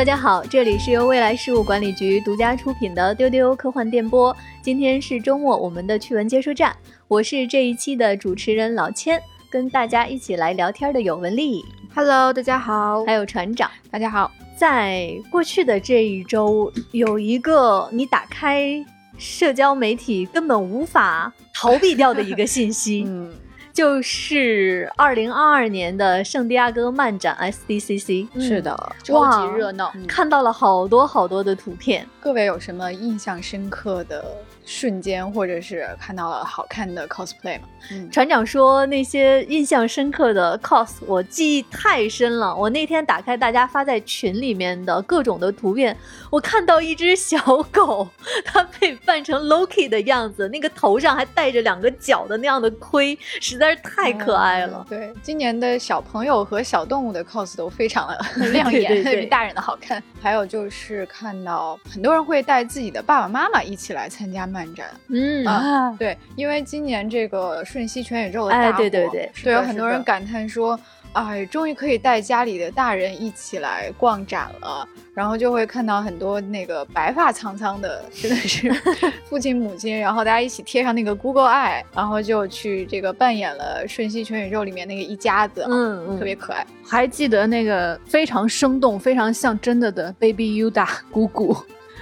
大家好，这里是由未来事务管理局独家出品的丢丢科幻电波。今天是周末，我们的趣闻接收站，我是这一期的主持人老千，跟大家一起来聊天的有文丽，Hello，大家好，还有船长。大家好。在过去的这一周，有一个你打开社交媒体根本无法逃避掉的一个信息，嗯，就是二零二二年的圣地亚哥漫展 SDCC。是的，超级热闹。看到了好多好多的图片，各位有什么印象深刻的瞬间，或者是看到了好看的 cosplay 嘛？嗯，船长说那些印象深刻的 cos，我记忆太深了。我那天打开大家发在群里面的各种的图片，我看到一只小狗，它被扮成 Loki 的样子，那个头上还带着两个角的那样的盔，实在是太可爱了。嗯对，今年的小朋友和小动物的 cos 都非常的亮眼，对对对 比大人的好看。还有就是看到很多人会带自己的爸爸妈妈一起来参加漫展。嗯啊，对，因为今年这个瞬息全宇宙的大哎火，对对对对，有很多人感叹说，哎，终于可以带家里的大人一起来逛展了，然后就会看到很多那个白发苍苍的，真的是 父亲母亲，然后大家一起贴上那个 Google Eye，然后就去这个扮演了瞬息全宇宙里面那个一家子，嗯嗯，特别可爱。还记得那个非常生动、非常像真的的 Baby Yoda 姑姑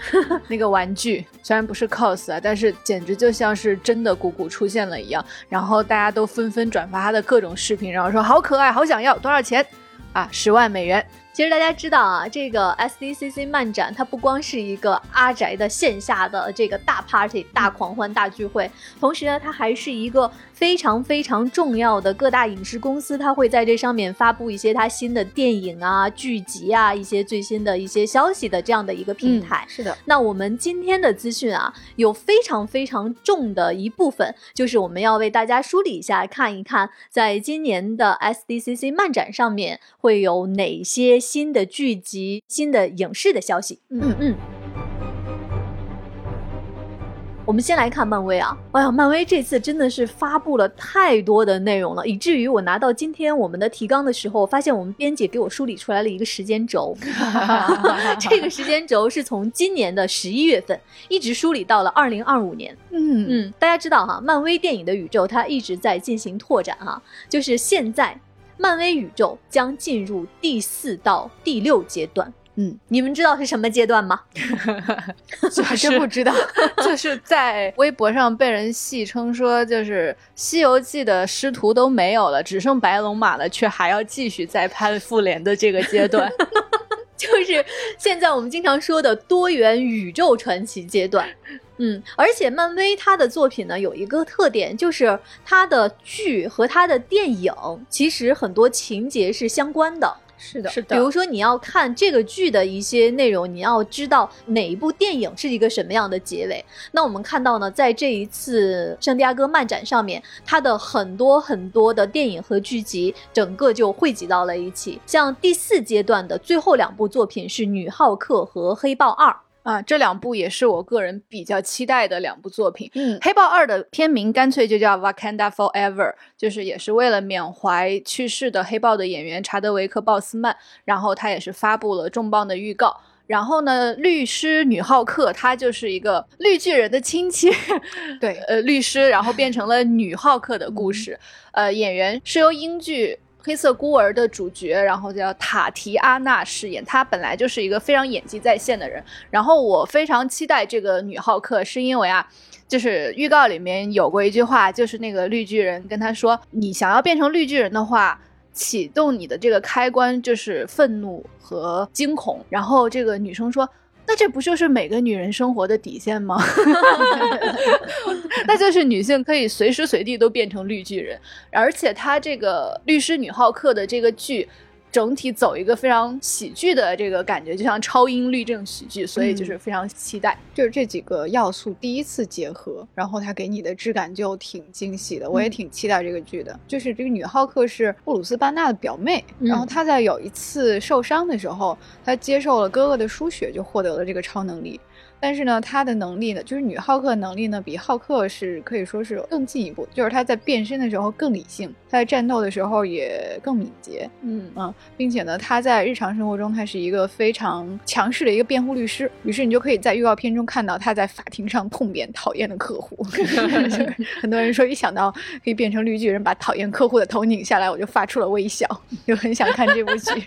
那个玩具，虽然不是 cos 啊，但是简直就像是真的姑姑出现了一样。然后大家都纷纷转发他的各种视频，然后说好可爱，好想要，多少钱？啊，十万美元。其实大家知道啊，这个 SDCC 漫展它不光是一个阿宅的线下的这个大 party、大狂欢、大聚会，同时呢，它还是一个非常非常重要的各大影视公司，它会在这上面发布一些它新的电影啊、剧集啊、一些最新的一些消息的这样的一个平台。是的，那我们今天的资讯啊，有非常非常重的一部分，就是我们要为大家梳理一下，看一看在今年的 SDCC 漫展上面会有哪些新的剧集、新的影视的消息。嗯嗯。我们先来看漫威啊！哎呀，漫威这次真的是发布了太多的内容了，以至于我拿到今天我们的提纲的时候，发现我们编辑给我梳理出来了一个时间轴。这个时间轴是从今年的十一月份一直梳理到了二零二五年。嗯嗯，大家知道哈，漫威电影的宇宙它一直在进行拓展哈，就是现在漫威宇宙将进入第四到第六阶段。嗯，你们知道是什么阶段吗？我还真不知道。就是在微博上被人戏称说，就是《西游记》的师徒都没有了，只剩白龙马了，却还要继续再拍复联的这个阶段。就是现在我们经常说的多元宇宙传奇阶段。嗯，而且漫威它的作品呢有一个特点，就是它的剧和它的电影其实很多情节是相关的。是的，是的比如说你要看这个剧的一些内容，你要知道哪一部电影是一个什么样的结尾。那我们看到呢，在这一次圣地亚哥漫展上面，它的很多很多的电影和剧集，整个就汇集到了一起。像第四阶段的最后两部作品是《女浩克》和《黑豹二》。啊，这两部也是我个人比较期待的两部作品。嗯，黑豹二的片名干脆就叫 Wakanda Forever，就是也是为了缅怀去世的黑豹的演员查德维克·鲍斯曼，然后他也是发布了重磅的预告。然后呢，律师女浩克她就是一个绿巨人的亲戚，对，呃，律师，然后变成了女浩克的故事。呃，演员是由英剧。黑色孤儿的主角，然后叫塔提阿娜饰演。她本来就是一个非常演技在线的人，然后我非常期待这个女浩克，是因为啊，就是预告里面有过一句话，就是那个绿巨人跟他说：“你想要变成绿巨人的话，启动你的这个开关就是愤怒和惊恐。”然后这个女生说。那这不就是每个女人生活的底线吗？那就是女性可以随时随地都变成绿巨人，而且她这个律师女浩克的这个剧。整体走一个非常喜剧的这个感觉，就像超音律政喜剧，所以就是非常期待。就是这几个要素第一次结合，然后它给你的质感就挺惊喜的。我也挺期待这个剧的。就是这个女浩克是布鲁斯班纳的表妹，嗯然后她在有一次受伤的时候，她接受了哥哥的输血，就获得了这个超能力。但是呢，她的能力呢，就是女浩克能力呢，比浩克是可以说是更进一步，就是她在变身的时候更理性，她在战斗的时候也更敏捷，嗯嗯，并且呢，她在日常生活中她是一个非常强势的一个辩护律师，于是你就可以在预告片中看到她在法庭上痛扁讨厌的客户。很多人说一想到可以变成绿巨人把讨厌客户的头拧下来，我就发出了微笑，就很想看这部剧。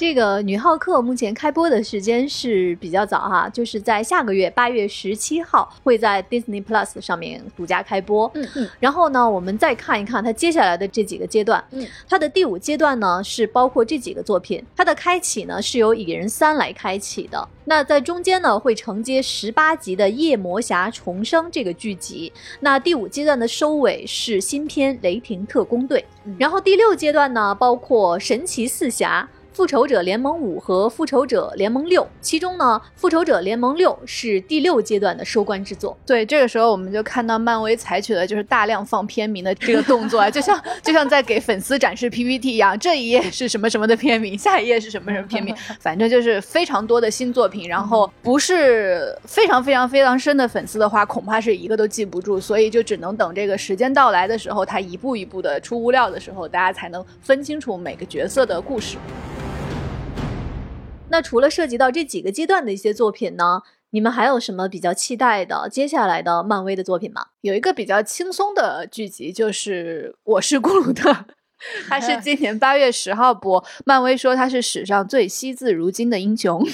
这个女浩克目前开播的时间是比较早哈，就是在下个月八月十七号会在 Disney Plus 上面独家开播。嗯嗯，然后呢，我们再看一看它接下来的这几个阶段。嗯，它的第五阶段呢是包括这几个作品，它的开启呢是由蚁人三来开启的。那在中间呢会承接十八集的夜魔侠重生这个剧集。那第五阶段的收尾是新片雷霆特工队。嗯然后第六阶段呢包括神奇四侠。复仇者联盟五和复仇者联盟六，其中呢，复仇者联盟六是第六阶段的收官之作。对，这个时候我们就看到漫威采取的就是大量放片名的这个动作啊，就像就像在给粉丝展示 PPT 一样，这一页是什么什么的片名，下一页是什么什么片名，反正就是非常多的新作品。然后不是非常非常非常深的粉丝的话，恐怕是一个都记不住，所以就只能等这个时间到来的时候，他一步一步的出物料的时候，大家才能分清楚每个角色的故事。那除了涉及到这几个阶段的一些作品呢，你们还有什么比较期待的接下来的漫威的作品吗？有一个比较轻松的剧集，就是《我是咕噜特》，它是 今年八月十号播。漫威说他是史上最惜字如金的英雄，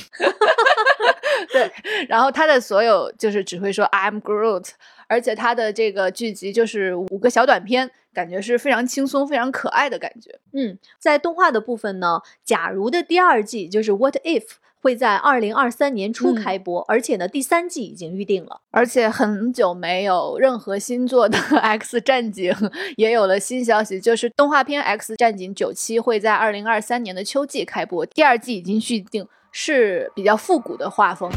对。然后他的所有就是只会说 I'm Groot，而且它的这个剧集就是五个小短片，感觉是非常轻松、非常可爱的感觉。嗯，在动画的部分呢，假如的第二季就是 What If 会在二零二三年初嗯开播，而且呢，第三季已经预定了。而且很久没有任何新作的 X 战警也有了新消息，就是动画片 X 战警九七会在二零二三年的秋季开播，第二季已经续订，是比较复古的画风。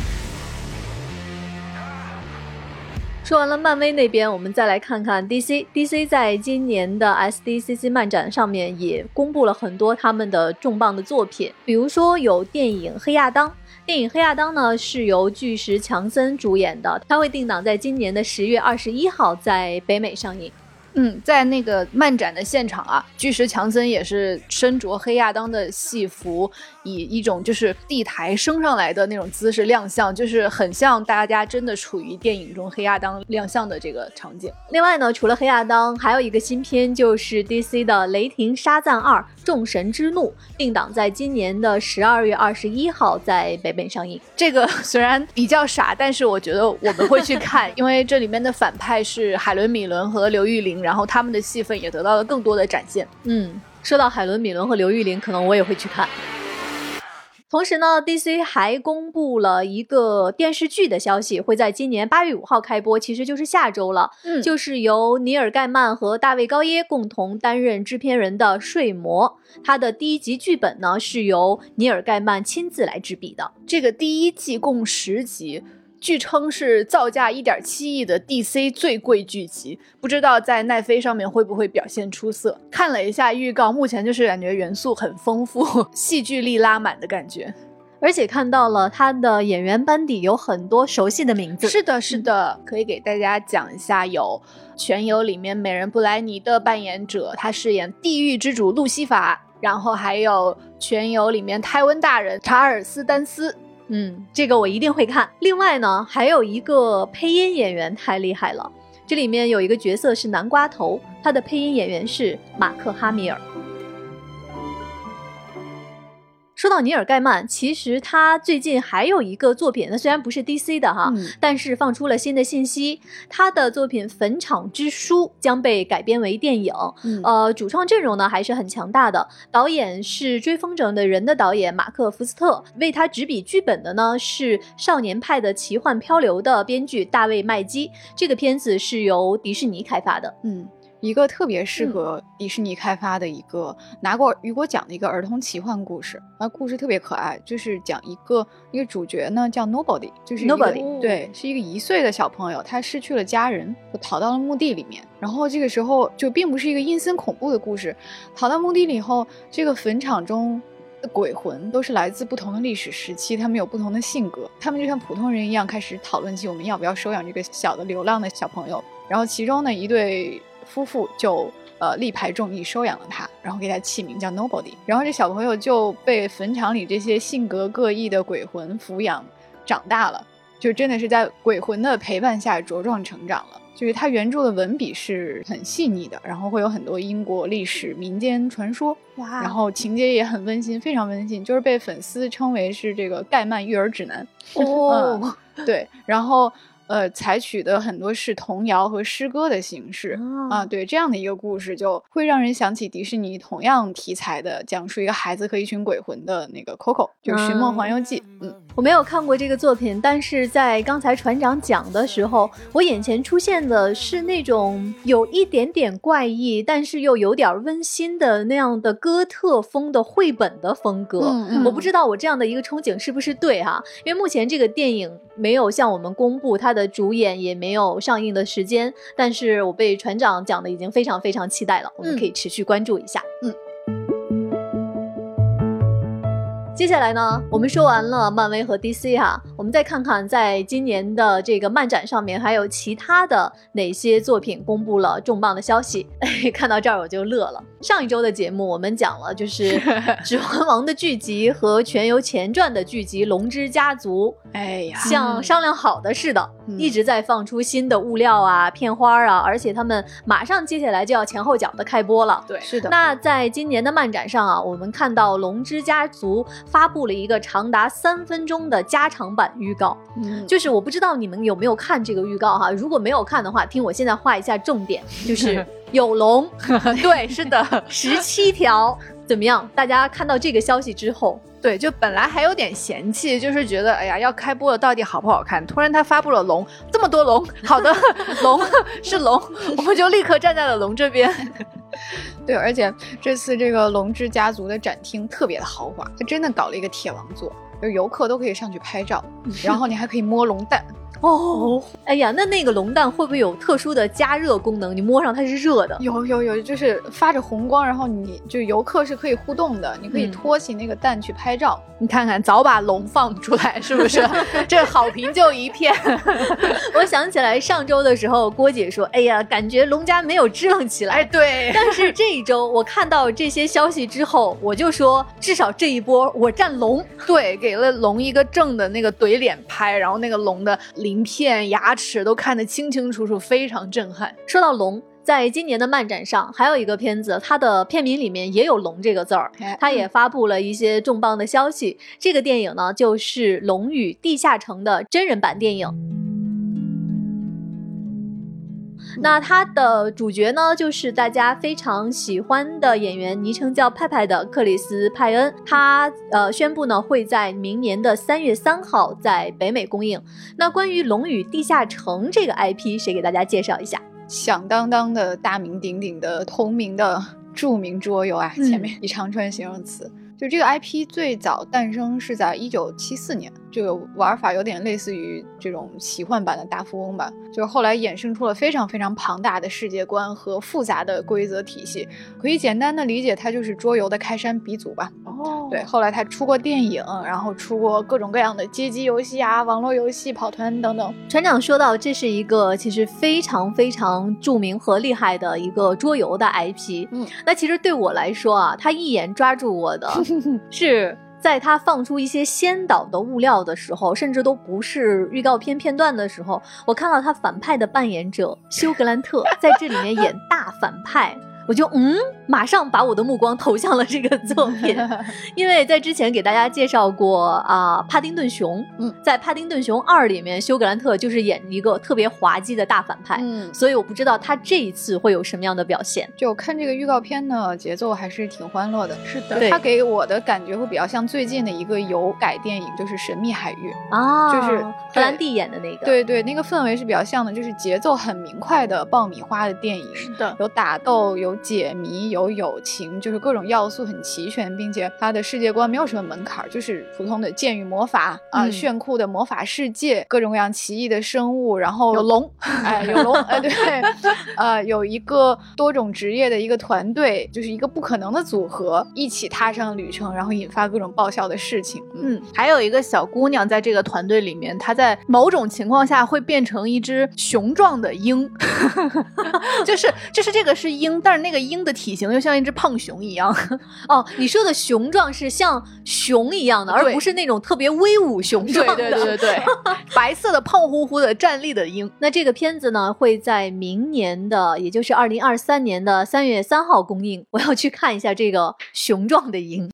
说完了漫威那边，我们再来看看 DC。DC 在今年的 SDCC 漫展上面也公布了很多他们的重磅的作品，比如说有电影《黑亚当》。电影《黑亚当》呢是由巨石强森主演的，它会定档在今年的十月二十一号在北美上映。嗯，在那个漫展的现场啊，巨石强森也是身着黑亚当的戏服，以一种就是地台升上来的那种姿势亮相，就是很像大家真的处于电影中黑亚当亮相的这个场景。另外呢，除了黑亚当，还有一个新片就是 DC 的《雷霆沙赞二：众神之怒》，定档在今年的十二月二十一号在北美上映。这个虽然比较傻，但是我觉得我们会去看，因为这里面的反派是海伦米伦和刘玉玲，然后他们的戏份也得到了更多的展现。嗯，说到海伦米伦和刘玉玲，可能我也会去看。同时呢，DC 还公布了一个电视剧的消息，会在今年八月五号开播，其实就是下周了。嗯就是由尼尔盖曼和大卫高耶共同担任制片人的《睡魔》，它的第一集剧本呢是由尼尔盖曼亲自来执笔的。这个第一季共十集，据称是造价一点七亿的 DC 最贵剧集，不知道在奈飞上面会不会表现出色？看了一下预告，目前就是感觉元素很丰富，戏剧力拉满的感觉。而且看到了他的演员班底有很多熟悉的名字，是的，是的，可以给大家讲一下，有《全游》里面美人布莱尼的扮演者，他饰演地狱之主路西法，然后还有《全游》里面泰温大人查尔斯丹斯。嗯，这个我一定会看。另外呢，还有一个配音演员太厉害了，这里面有一个角色是南瓜头，他的配音演员是马克哈米尔。说到尼尔盖曼，其实他最近还有一个作品，那虽然不是 DC 的哈，嗯但是放出了新的信息，他的作品《坟场之书》将被改编为电影。嗯呃，主创阵容呢还是很强大的，导演是《追风筝的人》的导演马克·福斯特，为他执笔剧本的呢是《少年派的奇幻漂流》的编剧大卫·麦基。这个片子是由迪士尼开发的。嗯，一个特别适合迪士尼开发的一个、拿过雨果奖的一个儿童奇幻故事，啊，故事特别可爱，就是讲一个一个主角呢叫 Nobody，就是 Nobody 对，是一个一岁的小朋友，他失去了家人，就逃到了墓地里面，然后这个时候就并不是一个阴森恐怖的故事，逃到墓地里以后，这个坟场中。鬼魂都是来自不同的历史时期，他们有不同的性格，他们就像普通人一样，开始讨论起我们要不要收养这个小的流浪的小朋友。然后其中呢，一对夫妇就呃力排众议收养了他，然后给他起名叫 Nobody。然后这小朋友就被坟场里这些性格各异的鬼魂抚养长大了，就真的是在鬼魂的陪伴下茁壮成长了。就是他原著的文笔是很细腻的，然后会有很多英国历史、民间传说，哇然后情节也很温馨，非常温馨，就是被粉丝称为是这个盖曼育儿指南。哦，对，然后呃，采取的很多是童谣和诗歌的形式。啊，对，这样的一个故事就会让人想起迪士尼同样题材的，讲述一个孩子和一群鬼魂的那个 Coco，就是《寻梦环游记》。嗯，我没有看过这个作品，但是在刚才船长讲的时候，我眼前出现的是那种有一点点怪异，但是又有点温馨的那样的哥特风的绘本的风格。嗯嗯我不知道我这样的一个憧憬是不是对哈、因为目前这个电影没有向我们公布它的主演，也没有上映的时间，但是我被船长讲的已经非常非常期待了，我们嗯可以持续关注一下。嗯。接下来呢，我们说完了漫威和 DC 哈，我们再看看在今年的这个漫展上面还有其他的哪些作品公布了重磅的消息。哎，看到这儿我就乐了。上一周的节目我们讲了，就是 《指环王》的剧集和全游前传的剧集《龙之家族》，哎呀，像商量好的似的，嗯一直在放出新的物料啊、片花啊，而且他们马上接下来就要前后脚的开播了。对，是的，那在今年的漫展上啊，我们看到龙之家族发布了一个长达三分钟的加长版预告，嗯就是我不知道你们有没有看这个预告哈，如果没有看的话，听我现在画一下重点，就是有龙 对，是的，十七条，怎么样？大家看到这个消息之后，对，就本来还有点嫌弃，就是觉得哎呀要开播了，到底好不好看？突然他发布了龙，这么多龙，好的，龙是龙，我们就立刻站在了龙这边。对，而且这次这个龙之家族的展厅特别的豪华，它真的搞了一个铁王座，就是游客都可以上去拍照，然后你还可以摸龙蛋。哦，哎呀，那那个龙蛋会不会有特殊的加热功能？你摸上它是热的？有有有，就是发着红光，然后你就游客是可以互动的，你可以嗯托起那个蛋去拍照。你看看，早把龙放出来，是不是？这好评就一片。我想起来上周的时候，郭姐说：“哎呀，感觉龙家没有支棱起来。哎，对，但是这一周我看到这些消息之后，我就说，至少这一波我站龙。对，给了龙一个正的那个怼脸拍，然后那个龙的鳞片、牙齿都看得清清楚楚，非常震撼。说到龙。在今年的漫展上，还有一个片子，它的片名里面也有“龙”这个字儿，哎它也发布了一些重磅的消息。这个电影呢，就是《龙与地下城》的真人版电影。那它的主角呢，就是大家非常喜欢的演员，昵称叫派派的克里斯派恩。他呃宣布呢，会在明年的三月三号在北美公映。那关于《龙与地下城》这个 IP，谁给大家介绍一下？响当当的大名鼎鼎的同名的著名桌游啊，嗯前面一长串形容词。就这个 IP 最早诞生是在一九七四年，这个玩法有点类似于这种奇幻版的大富翁吧，就是后来衍生出了非常非常庞大的世界观和复杂的规则体系，可以简单的理解它就是桌游的开山鼻祖吧。哦对，，后来它出过电影，然后出过各种各样的街机游戏啊、网络游戏、跑团等等。船长说到，这是一个其实非常非常著名和厉害的一个桌游的 IP。嗯，那其实对我来说啊，他一眼抓住我的 是。在他放出一些先导的物料的时候，甚至都不是预告片片段的时候，我看到他反派的扮演者休格兰特在这里面演大反派，我就嗯，马上把我的目光投向了这个作品。因为在之前给大家介绍过啊、帕丁顿熊，嗯，在《帕丁顿熊二》里面，休格兰特就是演一个特别滑稽的大反派，嗯，所以我不知道他这一次会有什么样的表现。就看这个预告片呢，节奏还是挺欢乐的。是的，他给我的感觉会比较像最近的一个有改电影，就是《神秘海域》。啊，就是荷兰弟演的那个，，对对，那个氛围是比较像的，就是节奏很明快的爆米花的电影，是的，有打斗，有解谜，有有友情，就是各种要素很齐全，并且它的世界观没有什么门槛，就是普通的剑与魔法啊、嗯炫酷的魔法世界，各种各样奇异的生物，然后有龙，哎，有龙，哎，对，呃，有一个多种职业的一个团队，就是一个不可能的组合，一起踏上旅程，然后引发各种爆笑的事情。嗯，嗯，还有一个小姑娘在这个团队里面，她在某种情况下会变成一只雄壮的鹰，就是就是这个是鹰，但是那个鹰的体型又像一只胖熊一样。哦，你说的雄壮是像熊一样的，而不是那种特别威武雄壮的。对对对对，白色的胖乎乎的站立的鹰。那这个片子呢，会在明年的，也就是二零二三年的三月三号公映。我要去看一下这个雄壮的鹰。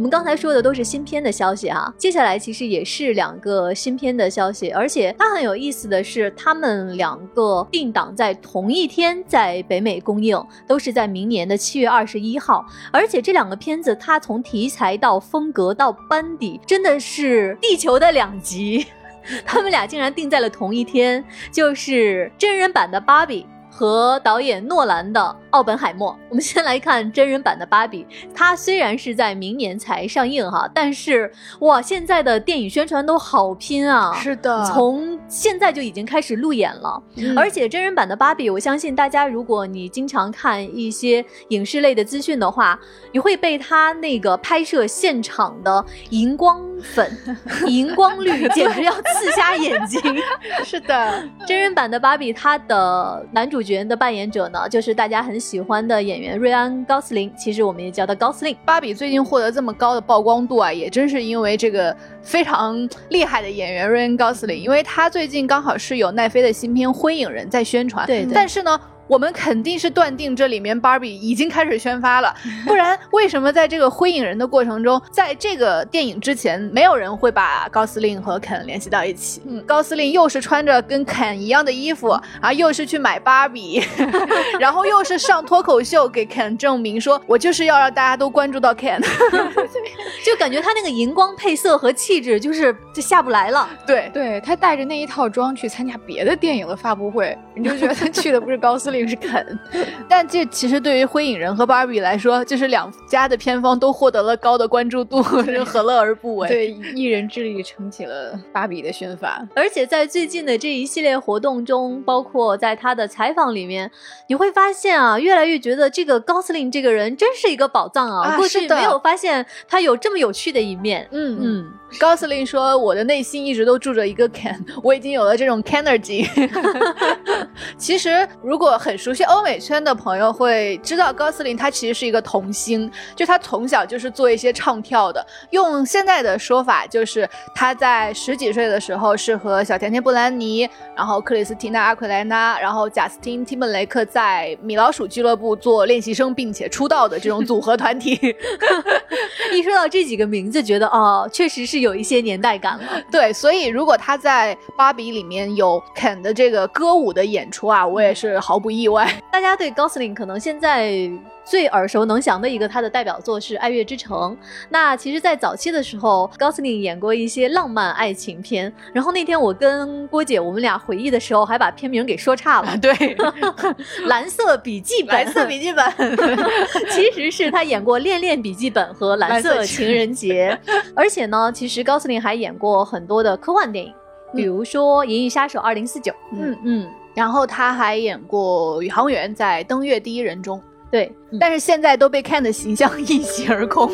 我们刚才说的都是新片的消息哈，接下来其实也是两个新片的消息，而且它很有意思的是，他们两个定档在同一天在北美公映，都是在明年的七月二十一号。而且这两个片子，它从题材到风格到班底，真的是地球的两极。他们俩竟然定在了同一天，就是真人版的芭比和导演诺兰的奥本海默。我们先来看真人版的芭比，它虽然是在明年才上映哈，但是哇，现在的电影宣传都好拼啊！是的，从现在就已经开始路演了，嗯而且真人版的芭比，我相信大家如果你经常看一些影视类的资讯的话，你会被它那个拍摄现场的荧光粉、荧光绿简直要刺瞎眼睛。是的，真人版的芭比，它的男主角的扮演者呢，就是大家很喜欢的演员瑞安·高斯林，其实我们也叫他高司令。芭比最近获得这么高的曝光度啊，也真是因为这个非常厉害的演员瑞安·高斯林，因为他最近刚好是有奈飞的新片《灰影人》在宣传，对对但是呢。我们肯定是断定这里面芭比已经开始宣发了，不然为什么在这个灰影人的过程中，在这个电影之前，没有人会把高司令和肯联系到一起？嗯高司令又是穿着跟肯一样的衣服，啊，又是去买芭比，然后又是上脱口秀给肯证明说，我就是要让大家都关注到肯。就感觉他那个荧光配色和气质，就是就下不来了。对，对他带着那一套装去参加别的电影的发布会，你就觉得他去的不是高司令是肯。但这其实对于灰影人和芭比来说，就是两家的片方都获得了高的关注度，这何乐而不为？对，一人之力撑起了芭比的宣发。而且在最近的这一系列活动中，包括在他的采访里面，你会发现啊，越来越觉得这个高司令这个人真是一个宝藏啊！过去没有发现他有这么有趣的一面。嗯嗯。嗯，高司令说：“我的内心一直都住着一个 Ken，我已经有了这种 Kenergy。其实，如果很熟悉欧美圈的朋友会知道，高司令他其实是一个童星，就他从小就是做一些唱跳的。用现在的说法，就是他在十几岁的时候是和小甜甜布兰妮，然后克里斯蒂娜阿奎莱娜，然后贾斯汀提本雷克在米老鼠俱乐部做练习生，并且出道的这种组合团体。一说到这几个名字，觉得哦，确实是有一些年代感了。对，所以如果他在芭比里面有肯的这个歌舞的演出啊，我也是毫不意外。大家对高司令可能现在最耳熟能详的一个他的代表作是《爱乐之城》。那其实，在早期的时候，高司令演过一些浪漫爱情片。然后那天我跟郭姐我们俩回忆的时候，还把片名给说差了，对，《蓝色笔记本》。蓝色笔记本。其实是他演过《恋恋笔记本》和《蓝色情人节》，而且呢，其实高司令还演过很多的科幻电影，比如说《银翼杀手二零四九》。嗯嗯，然后他还演过宇航员，在《登月第一人》中，对。但是现在都被 Ken 的形象一洗而空。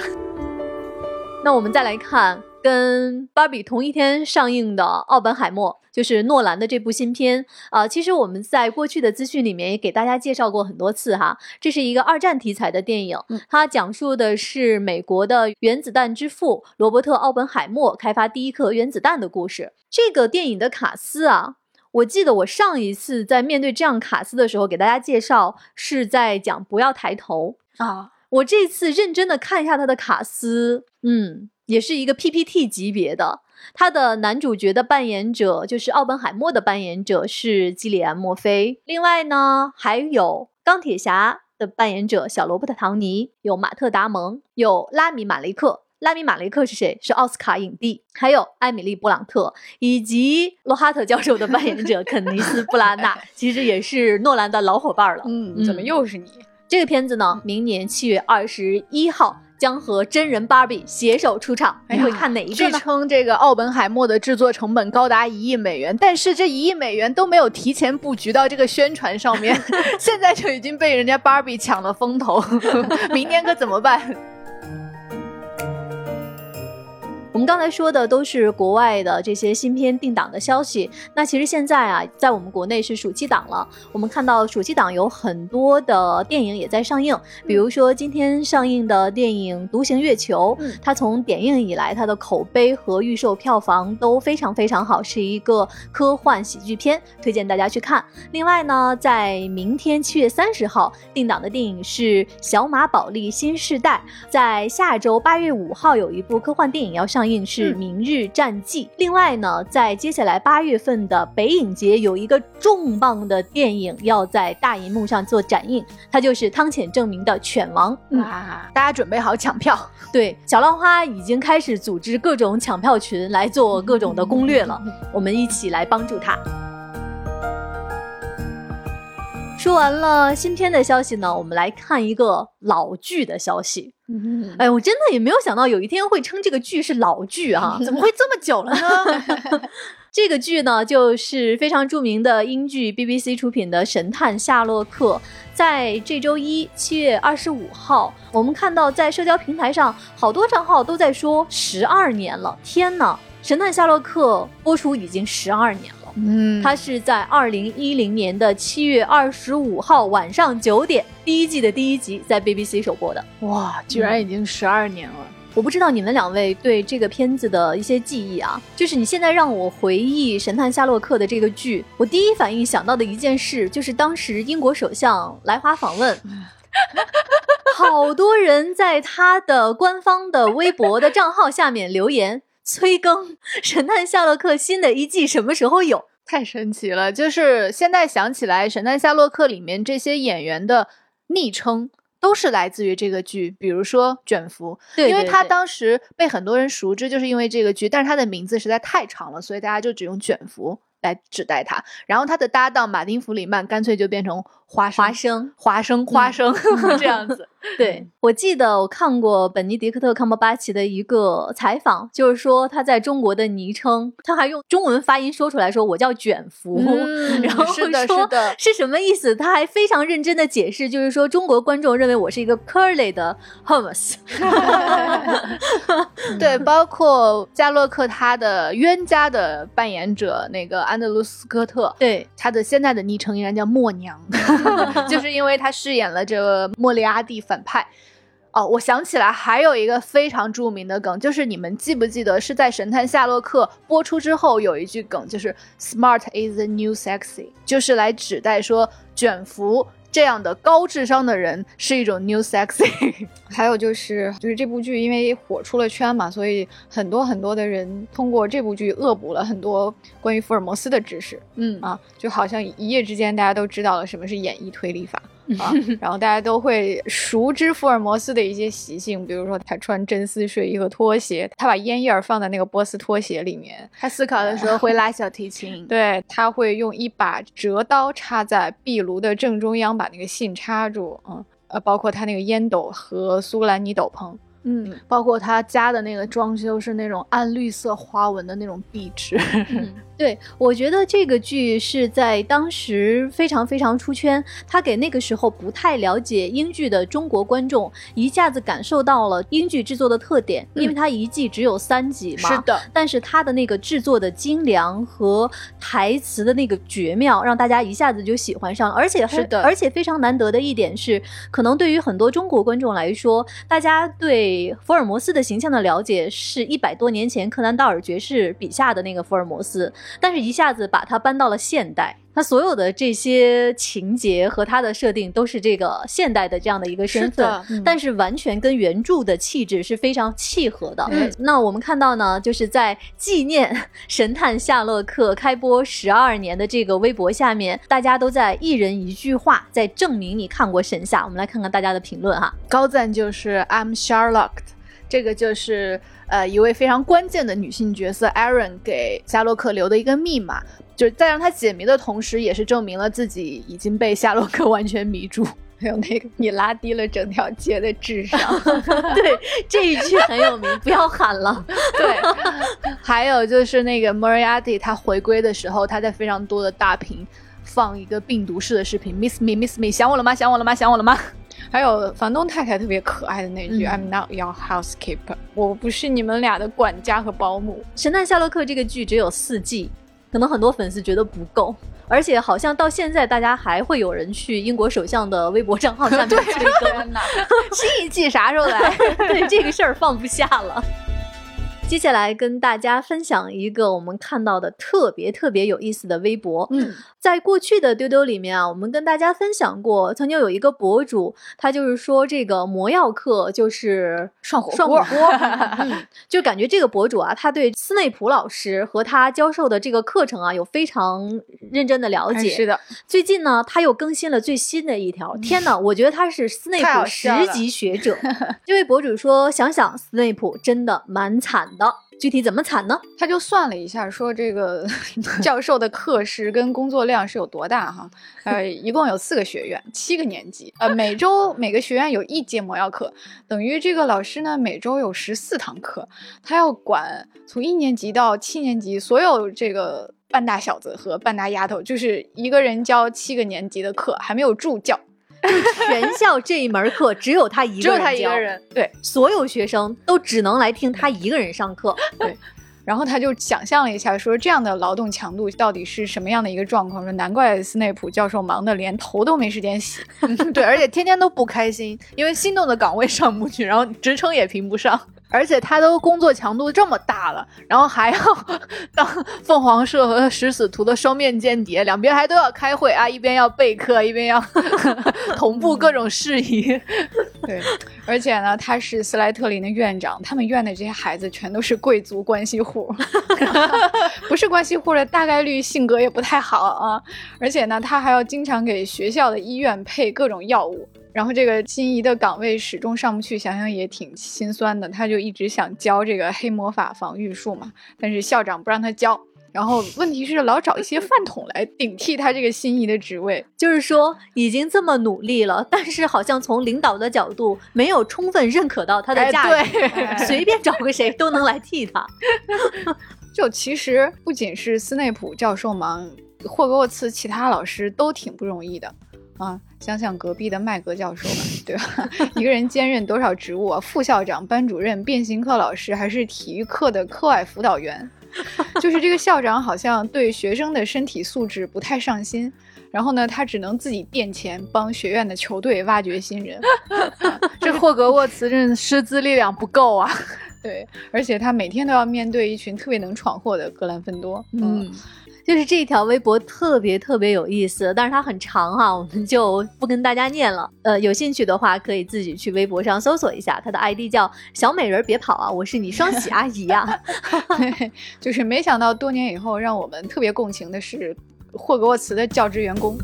那我们再来看跟芭比同一天上映的《奥本海默》，就是诺兰的这部新片啊、呃其实我们在过去的资讯里面也给大家介绍过很多次哈，这是一个二战题材的电影，嗯它讲述的是美国的原子弹之父罗伯特·奥本海默开发第一颗原子弹的故事。这个电影的卡斯啊。我记得我上一次在面对这样卡斯的时候，给大家介绍是在讲不要抬头，啊，我这次认真的看一下他的卡斯，嗯，也是一个 PPT 级别的。他的男主角的扮演者就是奥本海默的扮演者是基里安·墨菲，另外呢还有钢铁侠的扮演者小罗伯特·唐尼，有马特·达蒙，有拉米·马雷克，拉米马雷克是谁？是奥斯卡影帝，还有艾米丽布朗特以及罗哈特教授的扮演者 肯尼斯布拉纳，其实也是诺兰的老伙伴了。嗯，怎么又是你？这个片子呢，明年七月二十一号将和真人芭比携手出场。你会看哪一个据呢？称这个奥本海默的制作成本高达一亿美元，但是这一亿美元都没有提前布局到这个宣传上面，现在就已经被人家芭比抢了风头，明年可怎么办？我们刚才说的都是国外的这些新片定档的消息。那其实现在啊，在我们国内是暑期档了。我们看到暑期档有很多的电影也在上映，比如说今天上映的电影《独行月球》，嗯它从点映以来，它的口碑和预售票房都非常非常好，是一个科幻喜剧片，推荐大家去看。另外呢，在明天七月三十号定档的电影是《小马宝莉新世代》，在下周八月五号有一部科幻电影要上映，是《嗯明日战记》。另外呢，在接下来八月份的北影节有一个重磅的电影要在大银幕上做展映，它就是汤浅证明的《犬王》。哇，大家准备好抢票。对，小浪花已经开始组织各种抢票群来做各种的攻略了，我们一起来帮助他。说完了新片的消息呢，我们来看一个老剧的消息。嗯，哎，我真的也没有想到有一天会称这个剧是老剧啊！怎么会这么久了呢？这个剧呢，就是非常著名的英剧 BBC 出品的《神探夏洛克》。在这周一，七月二十五号，我们看到在社交平台上，好多账号都在说十二年了。天呐，《神探夏洛克》播出已经十二年了。嗯它是在二零一零年的七月二十五号晚上九点，第一季的第一集在 BBC 首播的。哇，居然已经十二年了。我不知道你们两位对这个片子的一些记忆啊，就是你现在让我回忆《神探夏洛克》的这个剧，我第一反应想到的一件事就是当时英国首相来华访问，好多人在他的官方的微博的账号下面留言催更《神探夏洛克》新的一季什么时候有？太神奇了！就是现在想起来，《神探夏洛克》里面这些演员的昵称都是来自于这个剧，比如说卷福，对因为他当时被很多人熟知，就是因为这个剧，但是他的名字实在太长了，所以大家就只用卷福来指代他。然后他的搭档马丁·弗里曼干脆就变成花生、花生，花生、花生、这样子。对 我记得我看过本尼迪克特·康伯巴奇的一个采访，就是说他在中国的昵称，他还用中文发音说出来说我叫卷福，嗯然后是的说是的是什么意思？他还非常认真的解释，就是说中国观众认为我是一个 curly 的 Holmes，对，包括加洛克他的冤家的扮演者那个安德鲁斯科特，对他的现在的昵称依然叫默娘，就是因为他饰演了这个莫里阿蒂反派。哦，我想起来还有一个非常著名的梗，就是你们记不记得是在《神探夏洛克》播出之后有一句梗，就是 “smart is the new sexy”，就是来指代说卷福这样的高智商的人是一种 new sexy。还有就是，就是这部剧因为火出了圈嘛，所以很多很多的人通过这部剧恶补了很多关于福尔摩斯的知识嗯啊，就好像一夜之间大家都知道了什么是演绎推理法。啊，然后大家都会熟知福尔摩斯的一些习性，比如说他穿真丝睡衣和拖鞋，他把烟叶儿放在那个波斯拖鞋里面，他思考的时候会拉小提琴。对他会用一把折刀插在壁炉的正中央，把那个信插住，嗯，呃，包括他那个烟斗和苏格兰尼斗篷，嗯，包括他家的那个装修是那种暗绿色花纹的那种壁纸。嗯，对，我觉得这个剧是在当时非常非常出圈，它给那个时候不太了解英剧的中国观众一下子感受到了英剧制作的特点，因为它一季只有三集嘛。是的，但是它的那个制作的精良和台词的那个绝妙，让大家一下子就喜欢上了。而且还是的而且非常难得的一点是，可能对于很多中国观众来说，大家对福尔摩斯的形象的了解是一百多年前柯南道尔爵士笔下的那个福尔摩斯，但是一下子把它搬到了现代。他所有的这些情节和他的设定都是这个现代的这样的一个身份，嗯但是完全跟原著的气质是非常契合的。嗯那我们看到呢，就是在纪念《神探夏洛克》开播十二年的这个微博下面，大家都在一人一句话在证明你看过《神夏》。我们来看看大家的评论哈。高赞就是 I'm Sherlock。这个就是呃一位非常关键的女性角色 Aaron 给夏洛克留的一个密码，就是在让他解谜的同时，也是证明了自己已经被夏洛克完全迷住。还有那个，你拉低了整条街的智商。对，这一句很有名，不要喊了。对，还有就是那个 Moriarty 他回归的时候，他在非常多的大屏放一个病毒式的视频，Miss me，Miss me，想我了吗？想我了吗？想我了吗？还有房东太太特别可爱的那句、嗯 I'm not your housekeeper，我不是你们俩的管家和保姆。《神探夏洛克》这个剧只有四季，可能很多粉丝觉得不够，而且好像到现在大家还会有人去英国首相的微博账号 下面催更，天哪！新一季啥时候来？对这个事儿放不下了。接下来跟大家分享一个我们看到的特别特别有意思的微博。嗯，在过去的丢丢里面啊，我们跟大家分享过，曾经有一个博主，他就是说这个魔药课就是涮火涮火锅锅，嗯，就感觉这个博主啊，他对斯内普老师和他教授的这个课程啊有非常认真的了解。哎是的，最近呢，他又更新了最新的一条。天哪，我觉得他是斯内普十级学者。这位博主说，想想斯内普真的蛮惨的。具体怎么惨呢？他就算了一下，说这个 教授的课时跟工作量是有多大哈？呃，一共有四个学院，七个年级，呃，每周每个学院有一节魔药课，等于这个老师呢每周有十四堂课，他要管从一年级到七年级所有这个半大小子和半大丫头，就是一个人教七个年级的课，还没有助教。全校这一门课只有他一只有个人教，他一个人。对，所有学生都只能来听他一个人上课。对 然后他就想象了一下，说这样的劳动强度到底是什么样的一个状况？说难怪斯内普教授忙得连头都没时间洗。对，而且天天都不开心，因为心动的岗位上不去，然后职称也评不上，而且他都工作强度这么大了，然后还要 当凤凰社和食死徒的双面间谍，两边还都要开会啊，一边要备课，一边要 同步各种事宜。对，而且呢，他是斯莱特林的院长，他们院的这些孩子全都是贵族关系户，不是关系户的大概率性格也不太好啊。而且呢，他还要经常给学校的医院配各种药物。然后这个心仪的岗位始终上不去，想想也挺心酸的。他就一直想教这个黑魔法防御术嘛，但是校长不让他教。然后问题是老找一些饭桶来顶替他这个心仪的职位。就是说，已经这么努力了，但是好像从领导的角度没有充分认可到他的哎价值，对 随便找个谁都能来替他。就其实不仅是斯内普教授忙，霍格沃茨其他老师都挺不容易的啊。想想隔壁的麦格教授吧，对吧？一个人兼任多少职务啊？副校长、班主任、变形课老师，还是体育课的课外辅导员？就是这个校长好像对学生的身体素质不太上心，然后呢，他只能自己垫钱帮学院的球队挖掘新人。这霍格沃茨真的师资力量不够啊！对，而且他每天都要面对一群特别能闯祸的格兰芬多。嗯，就是这条微博特别特别有意思，但是它很长哈，我们就不跟大家念了。呃，有兴趣的话可以自己去微博上搜索一下，它的 ID 叫小美人儿别跑啊，我是你双喜阿姨呀、对，就是没想到多年以后，让我们特别共情的是霍格沃茨的教职员工。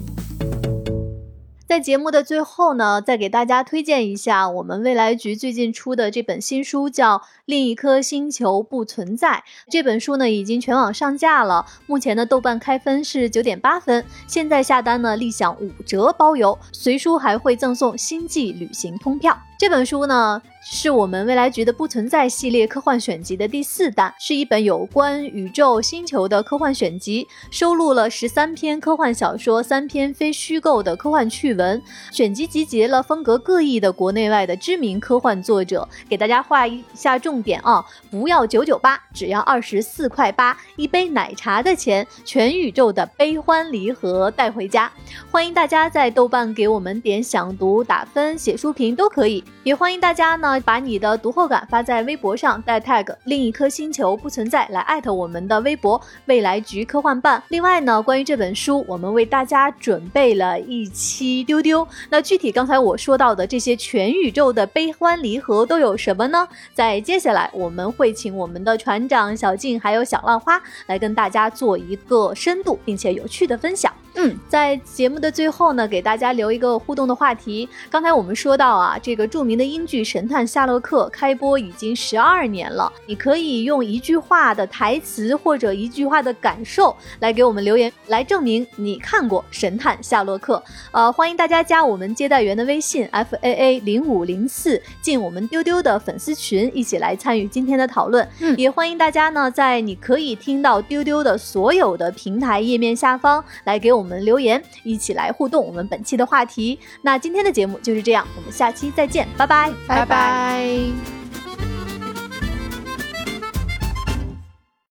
在节目的最后呢，再给大家推荐一下我们未来局最近出的这本新书，叫《另一颗星球不存在》。这本书呢已经全网上架了，目前的豆瓣开分是九点八分，现在下单呢立享五折包邮，随书还会赠送星际旅行通票。这本书呢，是我们未来局的不存在系列科幻选集的第四弹，是一本有关宇宙星球的科幻选集，收录了十三篇科幻小说、三篇非虚构的科幻趣闻。选集集结了风格各异的国内外的知名科幻作者，给大家画一下重点啊！不要九九八，只要二十四块八，一杯奶茶的钱，全宇宙的悲欢离合带回家。欢迎大家在豆瓣给我们点想读、打分、写书评都可以。也欢迎大家呢把你的读后感发在微博上，带 tag 另一颗星球不存在来艾特我们的微博未来局科幻办。另外呢，关于这本书，我们为大家准备了一期丢丢。那具体刚才我说到的这些全宇宙的悲欢离合都有什么呢？在接下来我们会请我们的船长小静还有小浪花来跟大家做一个深度并且有趣的分享。嗯，在节目的最后呢，给大家留一个互动的话题。刚才我们说到啊，这个著名的英剧《神探夏洛克》开播已经十二年了，你可以用一句话的台词或者一句话的感受来给我们留言，来证明你看过《神探夏洛克》。呃，欢迎大家加我们接待员的微信 f a a 零五零四，进我们丢丢的粉丝群，一起来参与今天的讨论。嗯也欢迎大家呢，在你可以听到丢丢的所有的平台页面下方来给我我们留言，一起来互动我们本期的话题。那今天的节目就是这样，我们下期再见，拜拜。拜拜